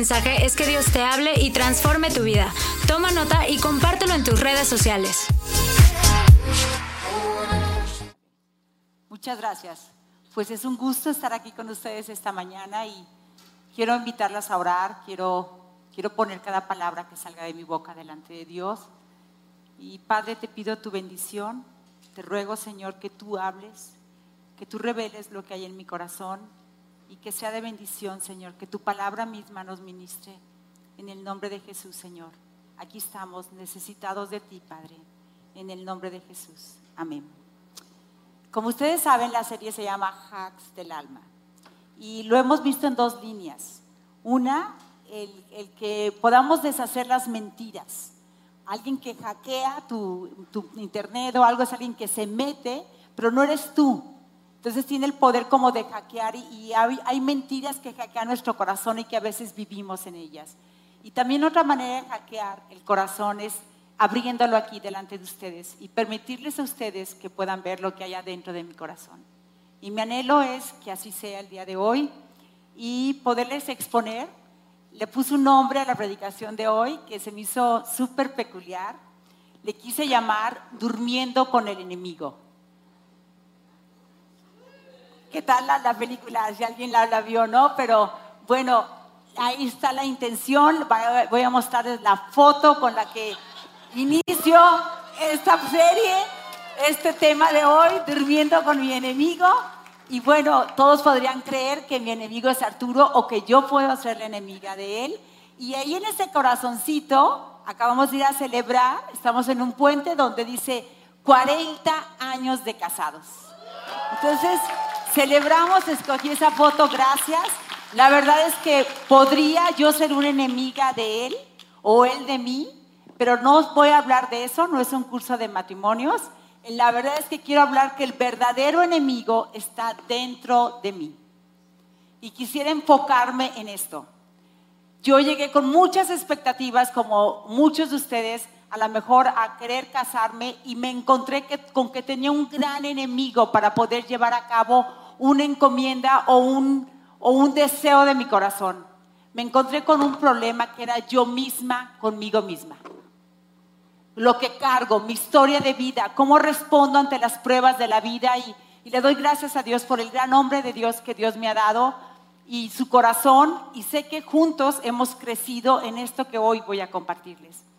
mensaje es que Dios te hable y transforme tu vida. Toma nota y compártelo en tus redes sociales. Muchas gracias. Pues es un gusto estar aquí con ustedes esta mañana y quiero invitarlas a orar, quiero, quiero poner cada palabra que salga de mi boca delante de Dios. Y Padre, te pido tu bendición, te ruego Señor que tú hables, que tú reveles lo que hay en mi corazón y que sea de bendición, Señor, que tu palabra misma nos ministre. En el nombre de Jesús, Señor. Aquí estamos necesitados de ti, Padre. En el nombre de Jesús. Amén. Como ustedes saben, la serie se llama Hacks del Alma. Y lo hemos visto en dos líneas. Una, el, que podamos deshacer las mentiras. Alguien que hackea tu, tu internet o algo es alguien que se mete, pero no eres tú entonces tiene el poder como de hackear y, hay, mentiras que hackean nuestro corazón y que a veces vivimos en ellas. Y también otra manera de hackear el corazón es abriéndolo aquí delante de ustedes y permitirles a ustedes que puedan ver lo que hay adentro de mi corazón. Y mi anhelo es que así sea el día de hoy y poderles exponer. Le puse un nombre a la predicación de hoy que se me hizo súper peculiar. Le quise llamar Durmiendo con el enemigo. ¿Qué tal la, película? Si alguien la, la vio, ¿no? Pero bueno, ahí está la intención. Voy a mostrarles la foto con la que inicio esta serie, este tema de hoy, durmiendo con mi enemigo. Y bueno, todos podrían creer que mi enemigo es Arturo o que yo puedo ser la enemiga de él. Y ahí en ese corazoncito, acabamos de ir a celebrar, estamos en un puente donde dice 40 años de casados. Entonces, Celebramos, escogí esa foto, gracias. La verdad es que podría yo ser una enemiga de él o él de mí, pero no voy a hablar de eso, no es un curso de matrimonios. La verdad es que quiero hablar que el verdadero enemigo está dentro de mí. Y quisiera enfocarme en esto. Yo llegué con muchas expectativas, como muchos de ustedes, a lo mejor a querer casarme y me encontré con que tenía un gran enemigo para poder llevar a cabo una encomienda o un, o un deseo de mi corazón. Me encontré con un problema que era yo misma conmigo misma. Lo que cargo, mi historia de vida, cómo respondo ante las pruebas de la vida y, y le doy gracias a Dios por el gran hombre de Dios que Dios me ha dado y su corazón y sé que juntos hemos crecido en esto que hoy voy a compartirles.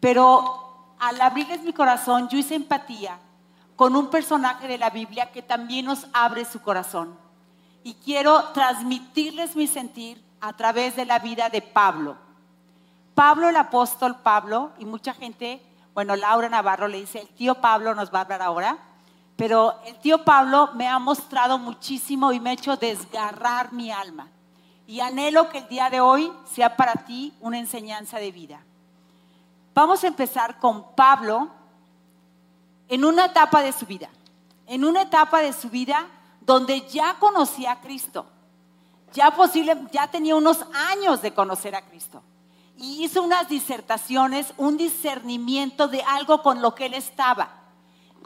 Pero al abrirles mi corazón, yo hice empatía con un personaje de la Biblia que también nos abre su corazón. Y quiero transmitirles mi sentir a través de la vida de Pablo. Pablo, el apóstol Pablo, y mucha gente, bueno, Laura Navarro le dice, el tío Pablo nos va a hablar ahora, pero el tío Pablo me ha mostrado muchísimo y me ha hecho desgarrar mi alma. Y anhelo que el día de hoy sea para ti una enseñanza de vida. Vamos a empezar con Pablo, en una etapa de su vida, en una etapa de su vida donde ya conocía a Cristo, ya posible, ya tenía unos años de conocer a Cristo y hizo unas disertaciones, un discernimiento de algo con lo que él estaba.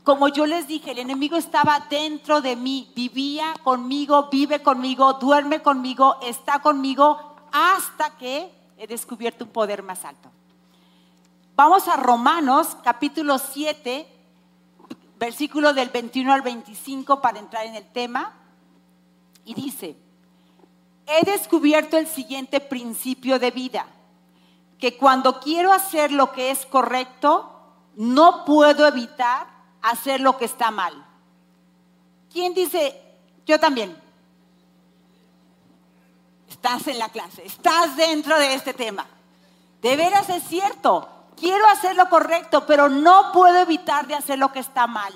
Como yo les dije, el enemigo estaba dentro de mí, vivía conmigo, vive conmigo, duerme conmigo, está conmigo, hasta que he descubierto un poder más alto. Vamos a Romanos capítulo 7, versículo del 21 al 25 para entrar en el tema. Y dice, he descubierto el siguiente principio de vida, que cuando quiero hacer lo que es correcto, no puedo evitar hacer lo que está mal. ¿Quién dice, yo también? Estás en la clase, estás dentro de este tema. De veras es cierto, quiero hacer lo correcto, pero no puedo evitar de hacer lo que está mal.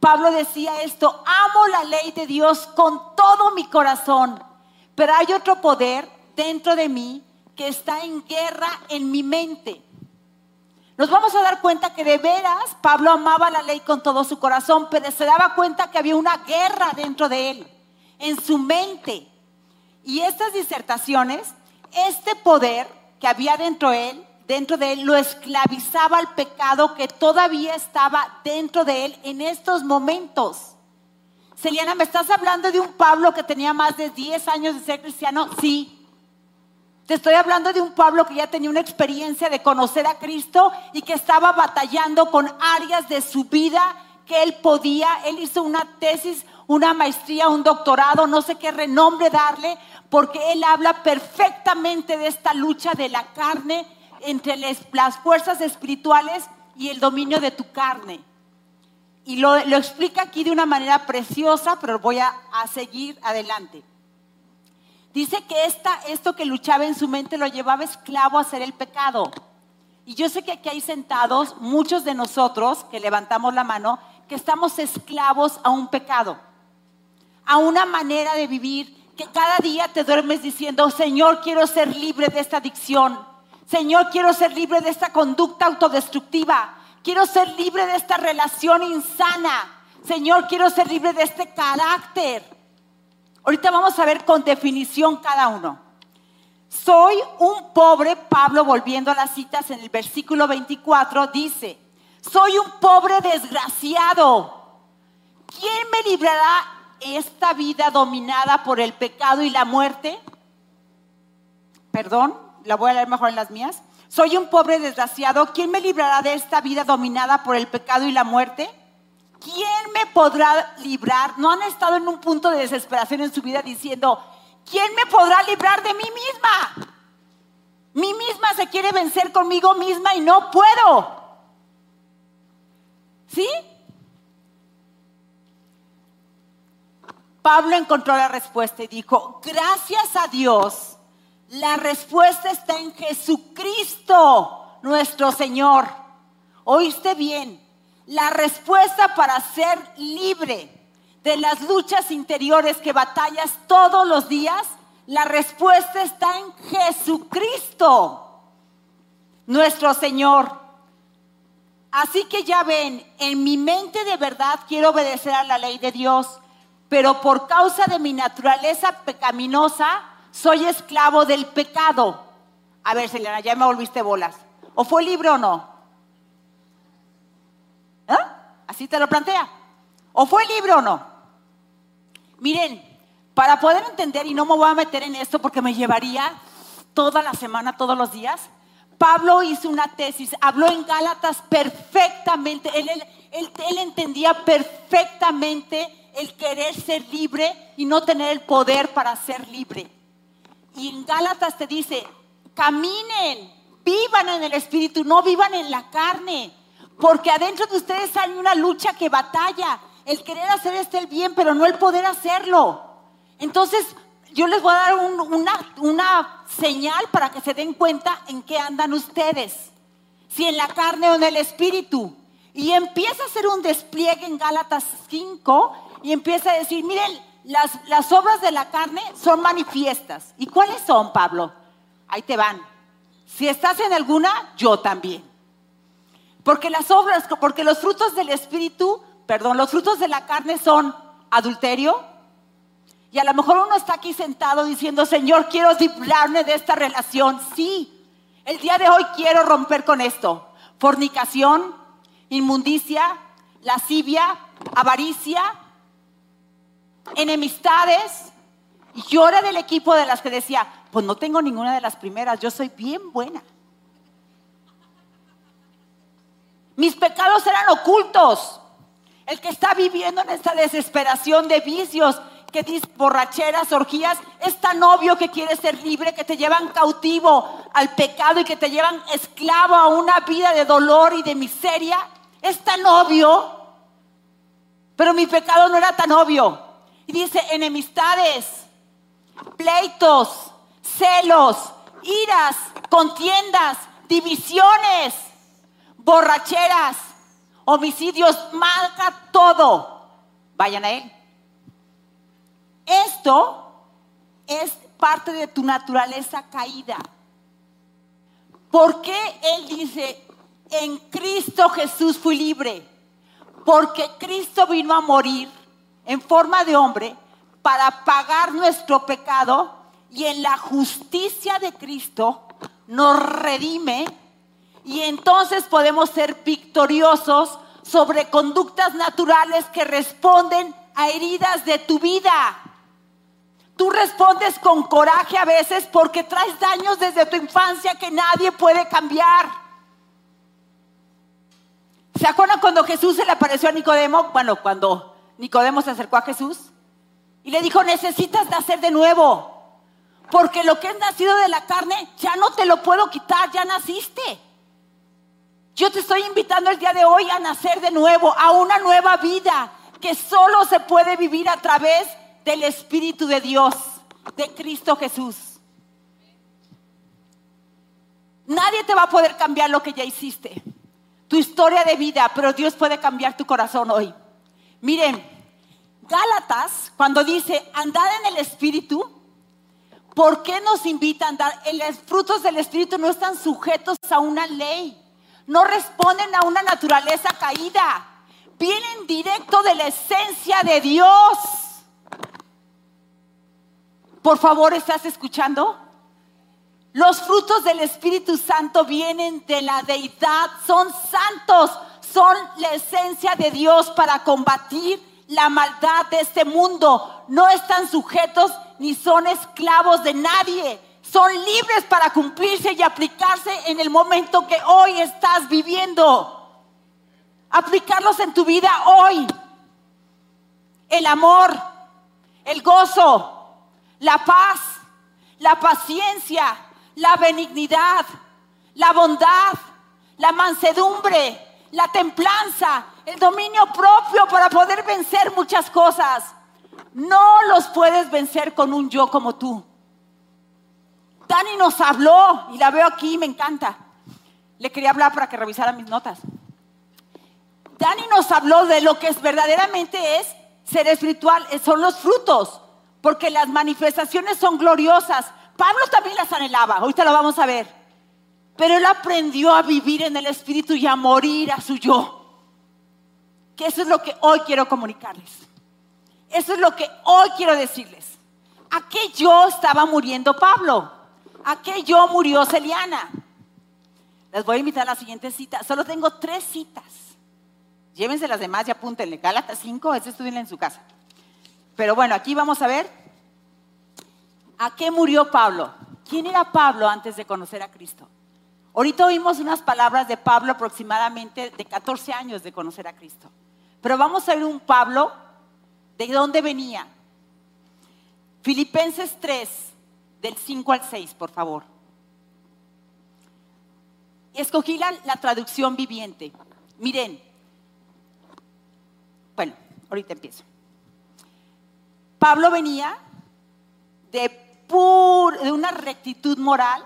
Pablo decía esto, amo la ley de Dios con todo mi corazón, pero hay otro poder dentro de mí que está en guerra en mi mente. Nos vamos a dar cuenta que de veras Pablo amaba la ley con todo su corazón, pero se daba cuenta que había una guerra dentro de él, en su mente. Y estas disertaciones, este poder que había dentro de él, dentro de él, lo esclavizaba al pecado que todavía estaba dentro de él en estos momentos. Celiana, ¿me estás hablando de un Pablo que tenía más de 10 años de ser cristiano? Sí. Te estoy hablando de un Pablo que ya tenía una experiencia de conocer a Cristo y que estaba batallando con áreas de su vida que él podía. Él hizo una tesis, una maestría, un doctorado, no sé qué renombre darle, porque él habla perfectamente de esta lucha de la carne entre las fuerzas espirituales y el dominio de tu carne. Y lo, explica aquí de una manera preciosa, pero voy a, a seguir adelante. Dice que esta, esto que luchaba en su mente lo llevaba esclavo a hacer el pecado. Y yo sé que aquí hay sentados muchos de nosotros que levantamos la mano, que estamos esclavos a un pecado, a una manera de vivir que cada día te duermes diciendo, Señor, quiero ser libre de esta adicción. Señor, quiero ser libre de esta conducta autodestructiva. Quiero ser libre de esta relación insana. Señor, quiero ser libre de este carácter. Ahorita vamos a ver con definición cada uno. Soy un pobre, Pablo volviendo a las citas en el versículo 24, dice, soy un pobre desgraciado. ¿Quién me librará esta vida dominada por el pecado y la muerte? Perdón, la voy a leer mejor en las mías. Soy un pobre desgraciado. ¿Quién me librará de esta vida dominada por el pecado y la muerte? ¿quién me podrá librar? ¿No han estado en un punto de desesperación en su vida diciendo, ¿quién me podrá librar de mí misma? Mi misma se quiere vencer conmigo misma y no puedo. ¿Sí? Pablo encontró la respuesta y dijo, gracias a Dios, la respuesta está en Jesucristo, nuestro Señor. ¿Oíste bien? la respuesta para ser libre de las luchas interiores que batallas todos los días, la respuesta está en Jesucristo, nuestro Señor. Así que ya ven, en mi mente de verdad quiero obedecer a la ley de Dios, pero por causa de mi naturaleza pecaminosa, soy esclavo del pecado. A ver, Selena, ya me volviste bolas. ¿O fue libre o no? Así te lo plantea. ¿O fue libre o no? Miren, para poder entender, y no me voy a meter en esto porque me llevaría toda la semana, todos los días, Pablo hizo una tesis, habló en Gálatas perfectamente, él, entendía perfectamente el querer ser libre y no tener el poder para ser libre. Y en Gálatas te dice, caminen, vivan en el Espíritu, no vivan en la carne. Porque adentro de ustedes hay una lucha que batalla. El querer hacer este el bien, pero no el poder hacerlo. Entonces, yo les voy a dar una, una señal para que se den cuenta en qué andan ustedes. Si en la carne o en el espíritu. Y empieza a hacer un despliegue en Gálatas 5 y empieza a decir, miren, las, obras de la carne son manifiestas. ¿Y cuáles son, Pablo? Ahí te van. Si estás en alguna, yo también. Porque las obras, porque los frutos del Espíritu, perdón, los frutos de la carne son adulterio. Y a lo mejor uno está aquí sentado diciendo, Señor, quiero librarme de esta relación. Sí, el día de hoy quiero romper con esto. Fornicación, inmundicia, lascivia, avaricia, enemistades. Y yo era del equipo de las que decía, pues no tengo ninguna de las primeras, yo soy bien buena. Mis pecados eran ocultos. El que está viviendo en esta desesperación de vicios, que dice borracheras, orgías, es tan obvio que quiere ser libre, que te llevan cautivo al pecado y que te llevan esclavo a una vida de dolor y de miseria. Es tan obvio, pero mi pecado no era tan obvio. Y dice enemistades, pleitos, celos, iras, contiendas, divisiones borracheras, homicidios, marca todo. Vayan a Él. Esto es parte de tu naturaleza caída. ¿Por qué Él dice, en Cristo Jesús fui libre? Porque Cristo vino a morir en forma de hombre para pagar nuestro pecado y en la justicia de Cristo nos redime y entonces podemos ser victoriosos sobre conductas naturales que responden a heridas de tu vida. Tú respondes con coraje a veces porque traes daños desde tu infancia que nadie puede cambiar. ¿Se acuerdan cuando Jesús se le apareció a Nicodemo? Bueno, cuando Nicodemo se acercó a Jesús y le dijo, necesitas nacer de nuevo. Porque lo que es nacido de la carne ya no te lo puedo quitar, ya naciste. Yo te estoy invitando el día de hoy a nacer de nuevo, a una nueva vida que solo se puede vivir a través del Espíritu de Dios, de Cristo Jesús. Nadie te va a poder cambiar lo que ya hiciste, tu historia de vida, pero Dios puede cambiar tu corazón hoy. Miren, Gálatas, cuando dice andad en el Espíritu, ¿por qué nos invita a andar? Los frutos del Espíritu no están sujetos a una ley, no responden a una naturaleza caída, vienen directo de la esencia de Dios. Por favor, ¿estás escuchando? Los frutos del Espíritu Santo vienen de la deidad, son santos, son la esencia de Dios para combatir la maldad de este mundo. No están sujetos ni son esclavos de nadie. Son libres para cumplirse y aplicarse en el momento que hoy estás viviendo. Aplicarlos en tu vida hoy. El amor, el gozo, la paz, la paciencia, la benignidad, la bondad, la mansedumbre, la templanza, el dominio propio para poder vencer muchas cosas. No los puedes vencer con un yo como tú. Dani nos habló, y la veo aquí, me encanta. Le quería hablar para que revisara mis notas. Dani nos habló de lo que es verdaderamente es ser espiritual, son los frutos porque las manifestaciones son gloriosas. Pablo también las anhelaba, ahorita lo vamos a ver. Pero él aprendió a vivir en el Espíritu y a morir a su yo. Que eso es lo que hoy quiero comunicarles. Eso es lo que hoy quiero decirles. ¿A qué yo estaba muriendo Pablo? ¿A qué yo murió Celiana? Les voy a invitar a la siguiente cita. Solo tengo tres citas. Llévense las demás y apúntenle. Gálatas 5, ese estudienla en su casa. Pero bueno, aquí vamos a ver a qué murió Pablo. ¿Quién era Pablo antes de conocer a Cristo? Ahorita oímos unas palabras de Pablo aproximadamente de 14 años de conocer a Cristo. Pero vamos a ver un Pablo de dónde venía. Filipenses 3, del 5 al 6, por favor. Escogí la, la traducción viviente. Miren, bueno, ahorita empiezo. Pablo venía de, de una rectitud moral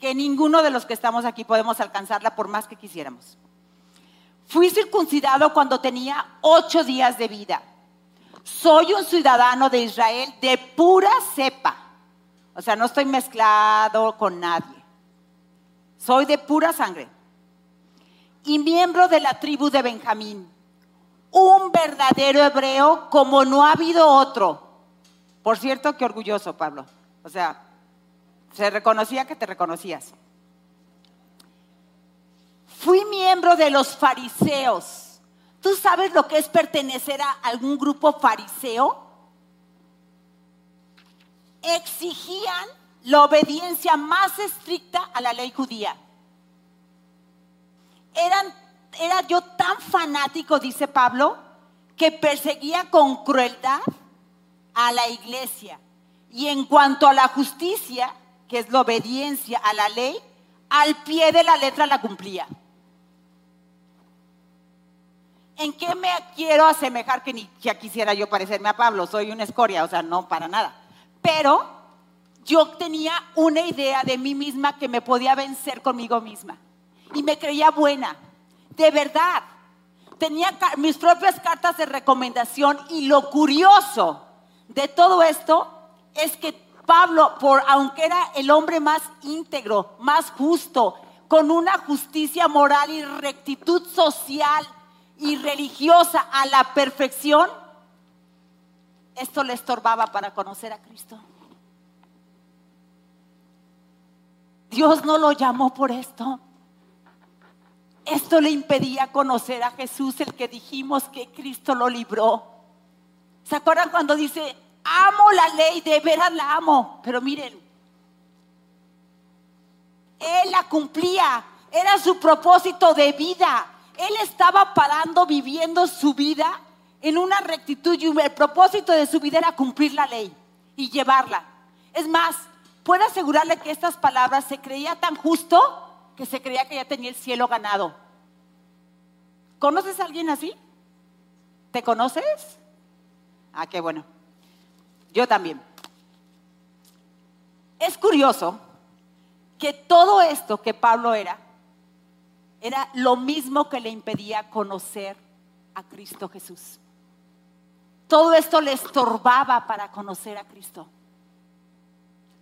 que ninguno de los que estamos aquí podemos alcanzarla por más que quisiéramos. Fui circuncidado cuando tenía ocho días de vida. Soy un ciudadano de Israel de pura cepa. O sea, no estoy mezclado con nadie. Soy de pura sangre. Y miembro de la tribu de Benjamín un verdadero hebreo como no ha habido otro. Por cierto, qué orgulloso, Pablo. O sea, se reconocía que te reconocías. Fui miembro de los fariseos. ¿Tú sabes lo que es pertenecer a algún grupo fariseo? Exigían la obediencia más estricta a la ley judía. Eran era yo tan fanático, dice Pablo, que perseguía con crueldad a la iglesia. Y en cuanto a la justicia, que es la obediencia a la ley, al pie de la letra la cumplía. ¿En qué me quiero asemejar que ni ya quisiera yo parecerme a Pablo? Soy una escoria, o sea, no para nada. Pero yo tenía una idea de mí misma que me podía vencer conmigo misma. Y me creía buena de verdad. Tenía mis propias cartas de recomendación y lo curioso de todo esto es que Pablo, por, aunque era el hombre más íntegro, más justo, con una justicia moral y rectitud social y religiosa a la perfección, esto le estorbaba para conocer a Cristo. Dios no lo llamó por esto. Esto le impedía conocer a Jesús, el que dijimos que Cristo lo libró. ¿Se acuerdan cuando dice, amo la ley, de veras la amo. Pero miren, él la cumplía, era su propósito de vida. Él estaba parando, viviendo su vida en una rectitud y el propósito de su vida era cumplir la ley y llevarla. Es más, puedo asegurarle que estas palabras se creía tan justo que se creía que ya tenía el cielo ganado. ¿Conoces a alguien así? ¿Te conoces? Ah, qué bueno. Yo también. Es curioso que todo esto que Pablo era, era lo mismo que le impedía conocer a Cristo Jesús. Todo esto le estorbaba para conocer a Cristo.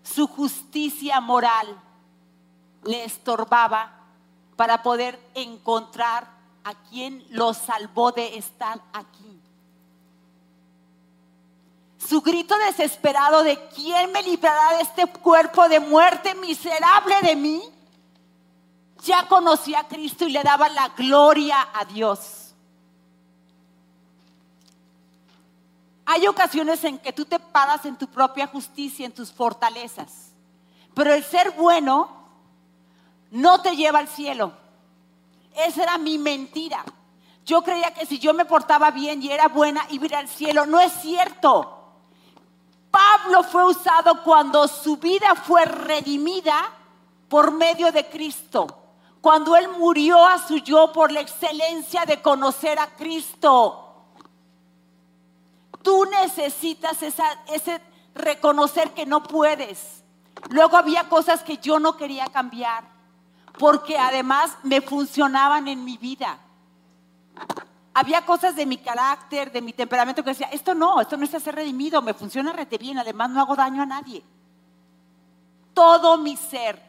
Su justicia moral le estorbaba para poder encontrar a quien lo salvó de estar aquí. Su grito desesperado de quién me librará de este cuerpo de muerte miserable de mí, ya conocía a Cristo y le daba la gloria a Dios. Hay ocasiones en que tú te paras en tu propia justicia, en tus fortalezas, pero el ser bueno no te lleva al cielo. Esa era mi mentira. Yo creía que si yo me portaba bien y era buena, iba a ir al cielo. No es cierto. Pablo fue usado cuando su vida fue redimida por medio de Cristo. Cuando él murió a su yo por la excelencia de conocer a Cristo. Tú necesitas ese reconocer que no puedes. Luego había cosas que yo no quería cambiar porque además me funcionaban en mi vida. Había cosas de mi carácter, de mi temperamento que decía, esto no, esto no está ser redimido, me funciona rete bien, además no hago daño a nadie. Todo mi ser,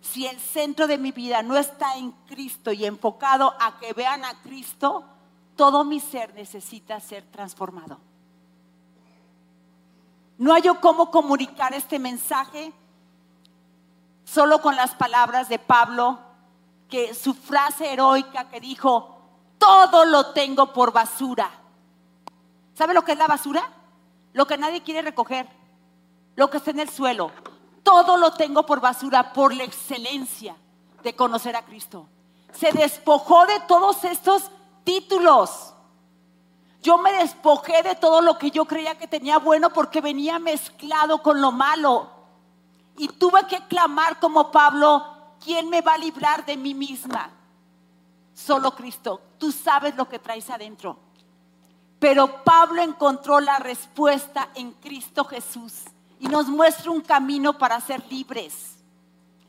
si el centro de mi vida no está en Cristo y enfocado a que vean a Cristo, todo mi ser necesita ser transformado. No hay cómo comunicar este mensaje solo con las palabras de Pablo, que su frase heroica que dijo, todo lo tengo por basura. ¿Sabe lo que es la basura? Lo que nadie quiere recoger, lo que está en el suelo. Todo lo tengo por basura por la excelencia de conocer a Cristo. Se despojó de todos estos títulos. Yo me despojé de todo lo que yo creía que tenía bueno porque venía mezclado con lo malo. Y tuve que clamar como Pablo, ¿quién me va a librar de mí misma? Solo Cristo. Tú sabes lo que traes adentro. Pero Pablo encontró la respuesta en Cristo Jesús y nos muestra un camino para ser libres.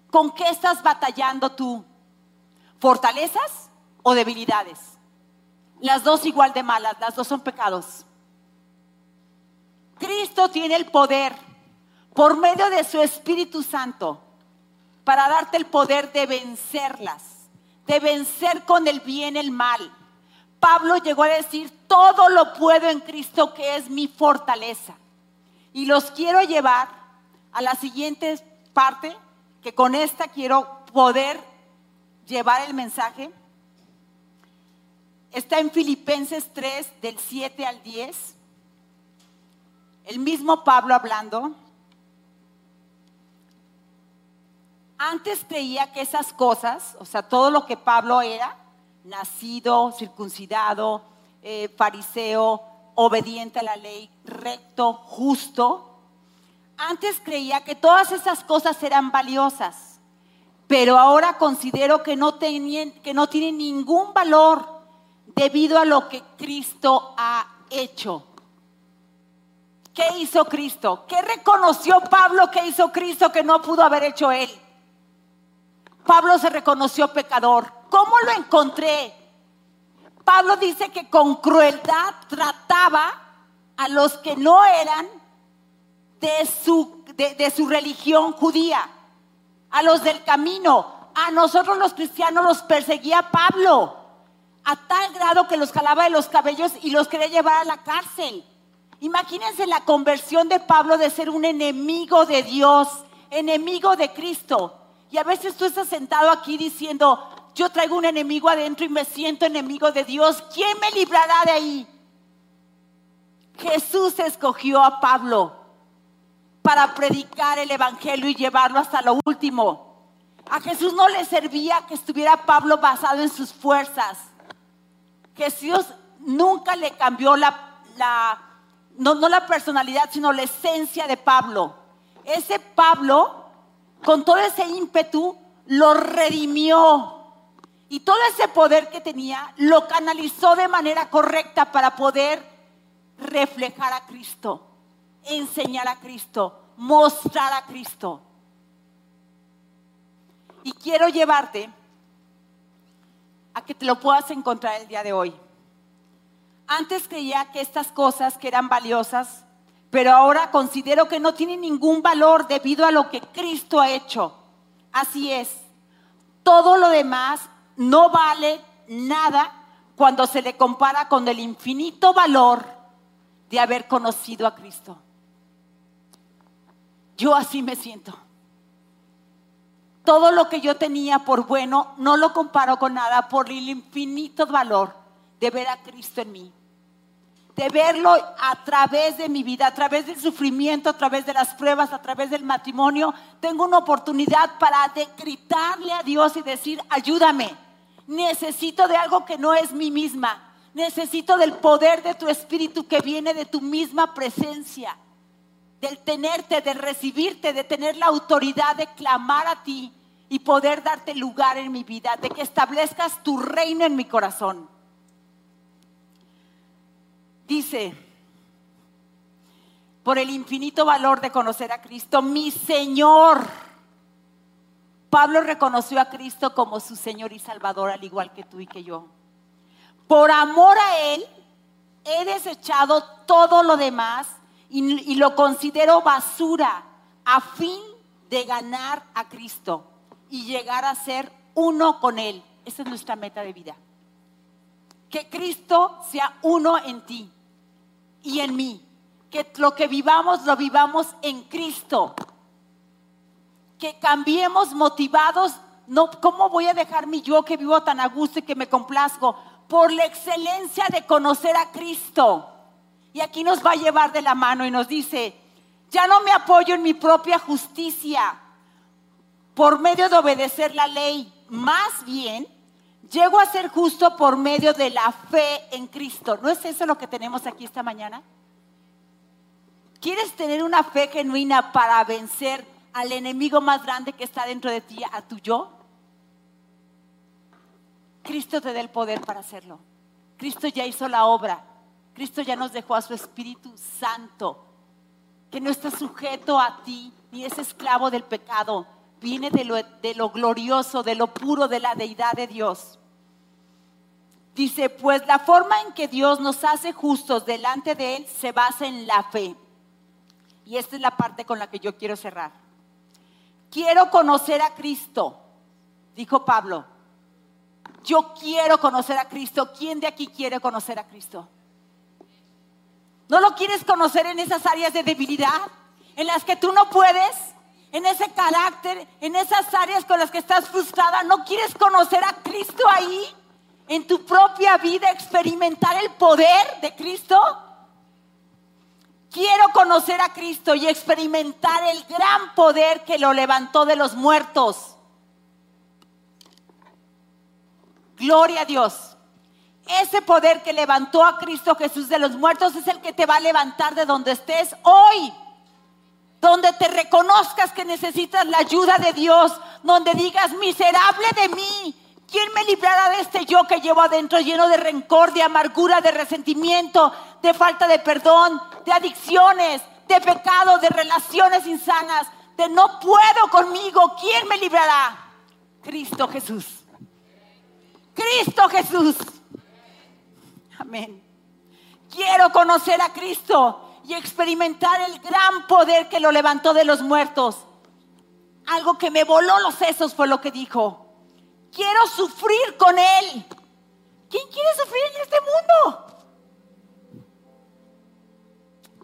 ¿Con qué estás batallando tú? ¿Fortalezas o debilidades? Las dos igual de malas, las dos son pecados. Cristo tiene el poder por medio de su Espíritu Santo para darte el poder de vencerlas, de vencer con el bien el mal. Pablo llegó a decir, todo lo puedo en Cristo que es mi fortaleza. Y los quiero llevar a la siguiente parte, que con esta quiero poder llevar el mensaje. Está en Filipenses 3, del 7 al 10. El mismo Pablo hablando. Antes creía que esas cosas, o sea, todo lo que Pablo era, nacido, circuncidado, eh, fariseo, obediente a la ley, recto, justo, antes creía que todas esas cosas eran valiosas, pero ahora considero que no, que no tienen ningún valor debido a lo que Cristo ha hecho. ¿Qué hizo Cristo? ¿Qué reconoció Pablo que hizo Cristo que no pudo haber hecho él? Pablo se reconoció pecador. ¿Cómo lo encontré? Pablo dice que con crueldad trataba a los que no eran de su, de, su religión judía, a los del camino. A nosotros los cristianos los perseguía Pablo, a tal grado que los jalaba de los cabellos y los quería llevar a la cárcel. Imagínense la conversión de Pablo de ser un enemigo de Dios, enemigo de Cristo, y a veces tú estás sentado aquí diciendo, yo traigo un enemigo adentro y me siento enemigo de Dios. ¿Quién me librará de ahí? Jesús escogió a Pablo para predicar el Evangelio y llevarlo hasta lo último. A Jesús no le servía que estuviera Pablo basado en sus fuerzas. Jesús nunca le cambió la, no, la personalidad, sino la esencia de Pablo. Ese Pablo, con todo ese ímpetu, lo redimió. Y todo ese poder que tenía, lo canalizó de manera correcta para poder reflejar a Cristo, enseñar a Cristo, mostrar a Cristo. Y quiero llevarte a que te lo puedas encontrar el día de hoy. Antes creía que estas cosas que eran valiosas, pero ahora considero que no tienen ningún valor debido a lo que Cristo ha hecho. Así es. Todo lo demás no vale nada cuando se le compara con el infinito valor de haber conocido a Cristo. Yo así me siento. Todo lo que yo tenía por bueno no lo comparo con nada por el infinito valor de ver a Cristo en mí. De verlo a través de mi vida, a través del sufrimiento, a través de las pruebas, a través del matrimonio. Tengo una oportunidad para gritarle a Dios y decir, ayúdame. Necesito de algo que no es mí misma Necesito del poder de tu espíritu que viene de tu misma presencia, del tenerte, de recibirte, de tener la autoridad de clamar a ti y poder darte lugar en mi vida, de que establezcas tu reino en mi corazón. Dice, por el infinito valor de conocer a Cristo, mi Señor. Pablo reconoció a Cristo como su Señor y Salvador, al igual que tú y que yo. Por amor a Él, he desechado todo lo demás y, lo considero basura a fin de ganar a Cristo y llegar a ser uno con Él. Esa es nuestra meta de vida. Que Cristo sea uno en ti y en mí. Que lo que vivamos lo vivamos en Cristo. Que cambiemos motivados. No, ¿cómo voy a dejar mi yo que vivo tan a gusto y que me complazco? por la excelencia de conocer a Cristo. Y aquí nos va a llevar de la mano y nos dice, ya no me apoyo en mi propia justicia por medio de obedecer la ley, más bien llego a ser justo por medio de la fe en Cristo. ¿No es eso lo que tenemos aquí esta mañana? ¿Quieres tener una fe genuina para vencer al enemigo más grande que está dentro de ti, a tu yo? Cristo te dé el poder para hacerlo. Cristo ya hizo la obra. Cristo ya nos dejó a su Espíritu Santo, que no está sujeto a ti ni es esclavo del pecado. Viene de lo, glorioso, de lo puro de la deidad de Dios. Dice, pues la forma en que Dios nos hace justos delante de Él se basa en la fe. Y esta es la parte con la que yo quiero cerrar. Quiero conocer a Cristo, dijo Pablo yo quiero conocer a Cristo. ¿Quién de aquí quiere conocer a Cristo? ¿No lo quieres conocer en esas áreas de debilidad? En las que tú no puedes, en ese carácter, en esas áreas con las que estás frustrada. ¿No quieres conocer a Cristo ahí? En tu propia vida, experimentar el poder de Cristo. Quiero conocer a Cristo y experimentar el gran poder que lo levantó de los muertos. Gloria a Dios. Ese poder que levantó a Cristo Jesús de los muertos es el que te va a levantar de donde estés hoy. Donde te reconozcas que necesitas la ayuda de Dios. Donde digas, miserable de mí. ¿Quién me librará de este yo que llevo adentro lleno de rencor, de amargura, de resentimiento, de falta de perdón, de adicciones, de pecado, de relaciones insanas, de no puedo conmigo? ¿Quién me librará? Cristo Jesús. Cristo Jesús. Amén. Quiero conocer a Cristo y experimentar el gran poder que lo levantó de los muertos. Algo que me voló los sesos fue lo que dijo. Quiero sufrir con Él. ¿Quién quiere sufrir en este mundo?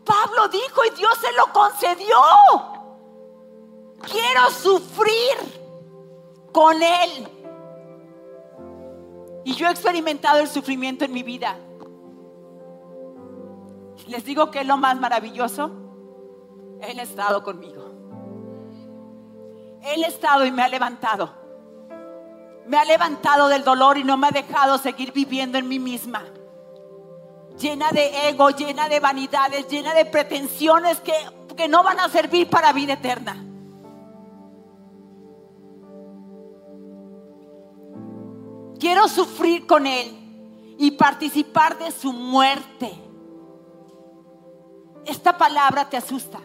Pablo dijo y Dios se lo concedió. Quiero sufrir con Él. Y yo he experimentado el sufrimiento en mi vida. Les digo que es lo más maravilloso. Él ha estado conmigo. Él ha estado y me ha levantado. Me ha levantado del dolor y no me ha dejado seguir viviendo en mí misma. Llena de ego, llena de vanidades, llena de pretensiones que, que no van a servir para vida eterna. Quiero sufrir con Él y participar de su muerte. Esta palabra te asusta.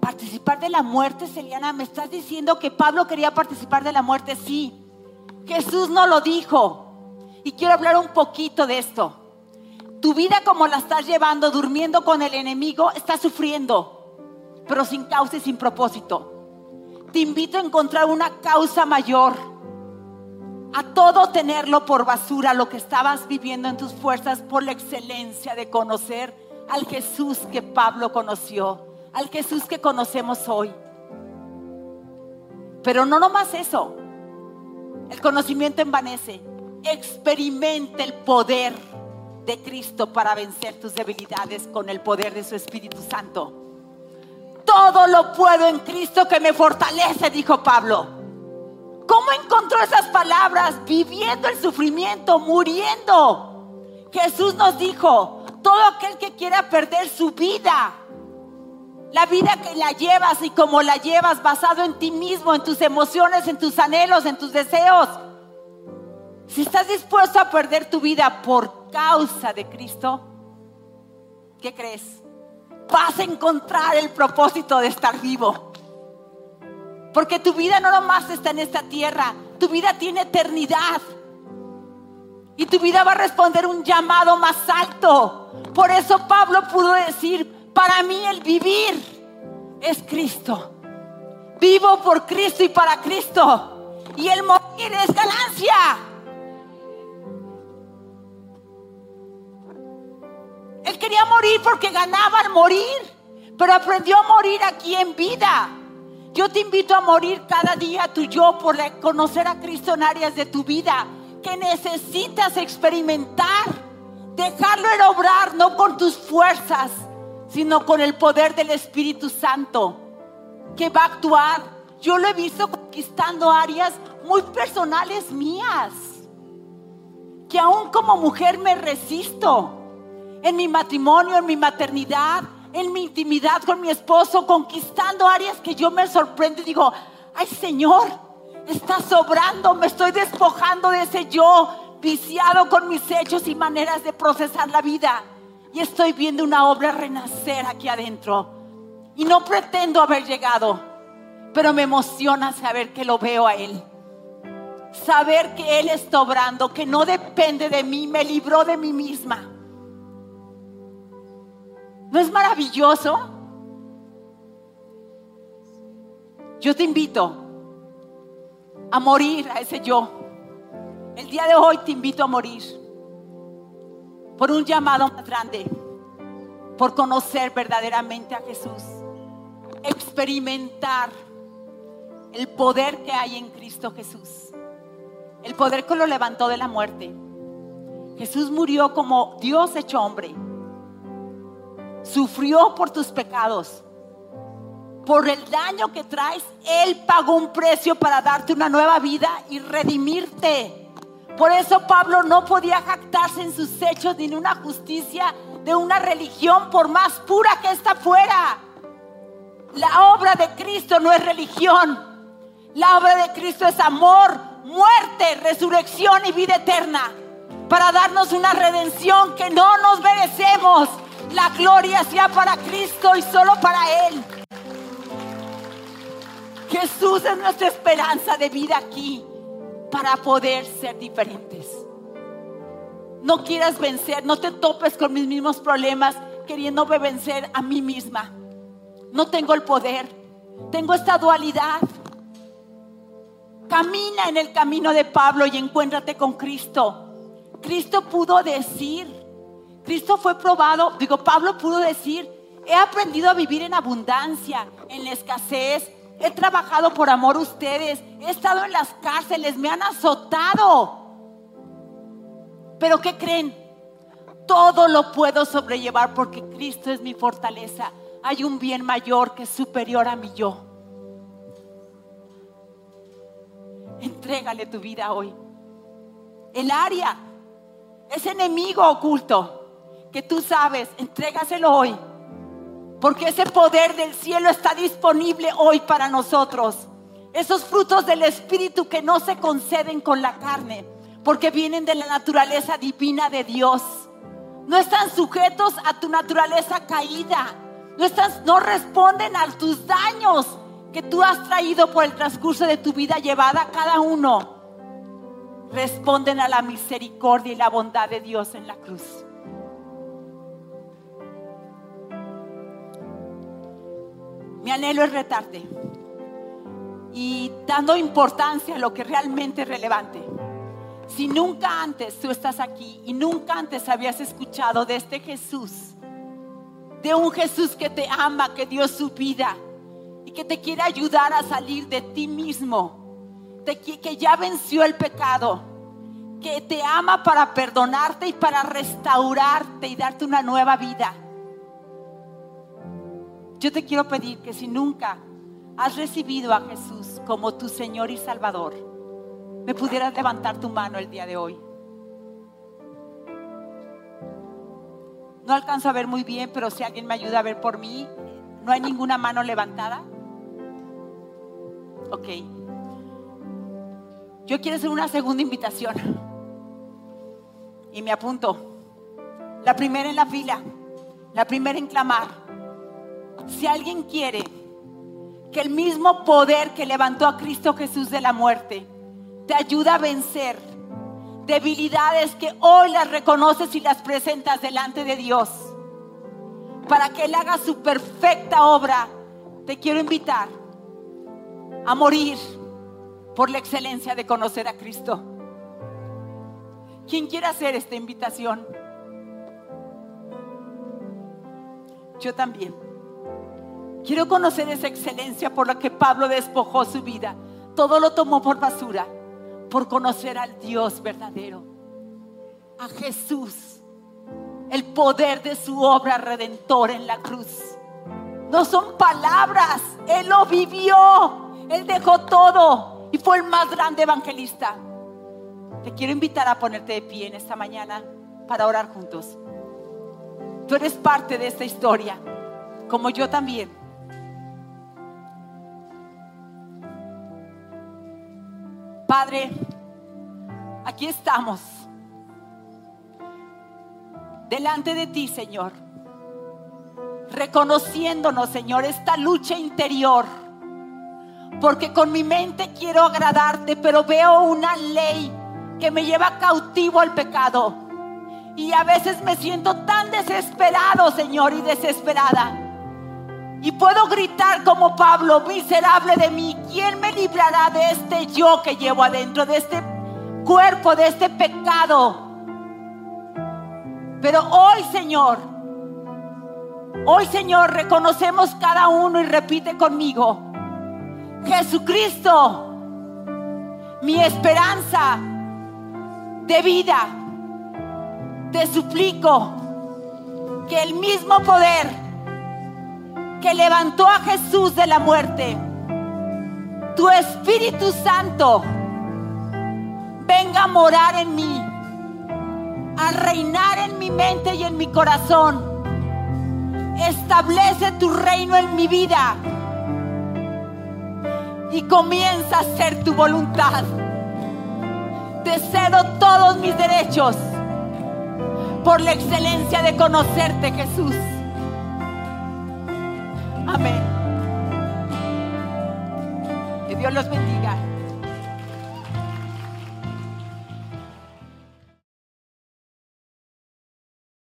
Participar de la muerte, Celiana, ¿me estás diciendo que Pablo quería participar de la muerte? Sí. Jesús no lo dijo. Y quiero hablar un poquito de esto. Tu vida como la estás llevando, durmiendo con el enemigo, está sufriendo, pero sin causa y sin propósito. Te invito a encontrar una causa mayor. A todo tenerlo por basura, lo que estabas viviendo en tus fuerzas por la excelencia de conocer al Jesús que Pablo conoció al Jesús que conocemos hoy. Pero no nomás eso. El conocimiento envanece. Experimenta el poder de Cristo para vencer tus debilidades con el poder de su Espíritu Santo. Todo lo puedo en Cristo que me fortalece, dijo Pablo. ¿Cómo encontró esas palabras? Viviendo el sufrimiento, muriendo. Jesús nos dijo, todo aquel que quiera perder su vida, la vida que la llevas y como la llevas basado en ti mismo, en tus emociones, en tus anhelos, en tus deseos. Si estás dispuesto a perder tu vida por causa de Cristo, ¿qué crees? Vas a encontrar el propósito de estar vivo. Porque tu vida no nomás está en esta tierra, tu vida tiene eternidad. Y tu vida va a responder un llamado más alto. Por eso Pablo pudo decir, para mí el vivir es Cristo. Vivo por Cristo y para Cristo. Y el morir es ganancia. Él quería morir porque ganaba al morir, pero aprendió a morir aquí en vida. Yo te invito a morir cada día tu yo por conocer a Cristo en áreas de tu vida que necesitas experimentar, dejarlo en obrar, no con tus fuerzas, sino con el poder del Espíritu Santo que va a actuar. Yo lo he visto conquistando áreas muy personales mías, que aún como mujer me resisto en mi matrimonio, en mi maternidad, en mi intimidad con mi esposo, conquistando áreas que yo me sorprendo y digo, ay Señor, está sobrando, me estoy despojando de ese yo viciado con mis hechos y maneras de procesar la vida y estoy viendo una obra renacer aquí adentro. Y no pretendo haber llegado, pero me emociona saber que lo veo a Él. Saber que Él está obrando, que no depende de mí, me libró de mí misma. ¿No es maravilloso? Yo te invito a morir a ese yo. El día de hoy te invito a morir por un llamado más grande, por conocer verdaderamente a Jesús, experimentar el poder que hay en Cristo Jesús, el poder que lo levantó de la muerte. Jesús murió como Dios hecho hombre, sufrió por tus pecados. Por el daño que traes, Él pagó un precio para darte una nueva vida y redimirte. Por eso Pablo no podía jactarse en sus hechos ni en una justicia de una religión por más pura que ésta fuera. La obra de Cristo no es religión. La obra de Cristo es amor, muerte, resurrección y vida eterna. Para darnos una redención que no nos merecemos. La gloria sea para Cristo y solo para Él. Jesús es nuestra esperanza de vida aquí para poder ser diferentes. No quieras vencer, no te topes con mis mismos problemas queriendo vencer a mí misma. No tengo el poder, tengo esta dualidad. Camina en el camino de Pablo y encuéntrate con Cristo. Cristo pudo decir, Cristo fue probado, digo, Pablo pudo decir, he aprendido a vivir en abundancia, en la escasez, He trabajado por amor a ustedes. He estado en las cárceles. Me han azotado. Pero ¿qué creen? Todo lo puedo sobrellevar porque Cristo es mi fortaleza. Hay un bien mayor que es superior a mi yo. Entrégale tu vida hoy. El área, ese enemigo oculto que tú sabes, entrégaselo hoy. Porque ese poder del cielo está disponible hoy para nosotros. Esos frutos del Espíritu que no se conceden con la carne, porque vienen de la naturaleza divina de Dios. No están sujetos a tu naturaleza caída. No, responden a tus daños que tú has traído por el transcurso de tu vida llevada cada uno. Responden a la misericordia y la bondad de Dios en la cruz. Mi anhelo es retarte y dando importancia a lo que realmente es relevante. Si nunca antes tú estás aquí y nunca antes habías escuchado de este Jesús, de un Jesús que te ama, que dio su vida y que te quiere ayudar a salir de ti mismo, de que, que ya venció el pecado, que te ama para perdonarte y para restaurarte y darte una nueva vida. Yo te quiero pedir que si nunca has recibido a Jesús como tu Señor y Salvador, me pudieras levantar tu mano el día de hoy. No alcanzo a ver muy bien, pero si alguien me ayuda a ver por mí, ¿no hay ninguna mano levantada? Ok. Yo quiero hacer una segunda invitación. Y me apunto. La primera en la fila. La primera en clamar. Si alguien quiere que el mismo poder que levantó a Cristo Jesús de la muerte te ayuda a vencer debilidades que hoy las reconoces y las presentas delante de Dios. Para que Él haga su perfecta obra, te quiero invitar a morir por la excelencia de conocer a Cristo. ¿Quién quiere hacer esta invitación? Yo también. Quiero conocer esa excelencia por la que Pablo despojó su vida. Todo lo tomó por basura por conocer al Dios verdadero, a Jesús, el poder de su obra redentora en la cruz. No son palabras, Él lo vivió, Él dejó todo y fue el más grande evangelista. Te quiero invitar a ponerte de pie en esta mañana para orar juntos. Tú eres parte de esta historia, como yo también. Padre, aquí estamos. Delante de ti, Señor. Reconociéndonos, Señor, esta lucha interior. Porque con mi mente quiero agradarte, pero veo una ley que me lleva cautivo al pecado. Y a veces me siento tan desesperado, Señor, y desesperada. Y puedo gritar como Pablo, miserable de mí, ¿quién me librará de este yo que llevo adentro, de este cuerpo, de este pecado? Pero hoy, Señor, hoy, Señor, reconocemos cada uno y repite conmigo, Jesucristo, mi esperanza de vida, te suplico que el mismo poder que levantó a Jesús de la muerte, tu Espíritu Santo venga a morar en mí, a reinar en mi mente y en mi corazón. Establece tu reino en mi vida y comienza a hacer tu voluntad. Te cedo todos mis derechos por la excelencia de conocerte, Jesús. Amén. Dios los bendiga.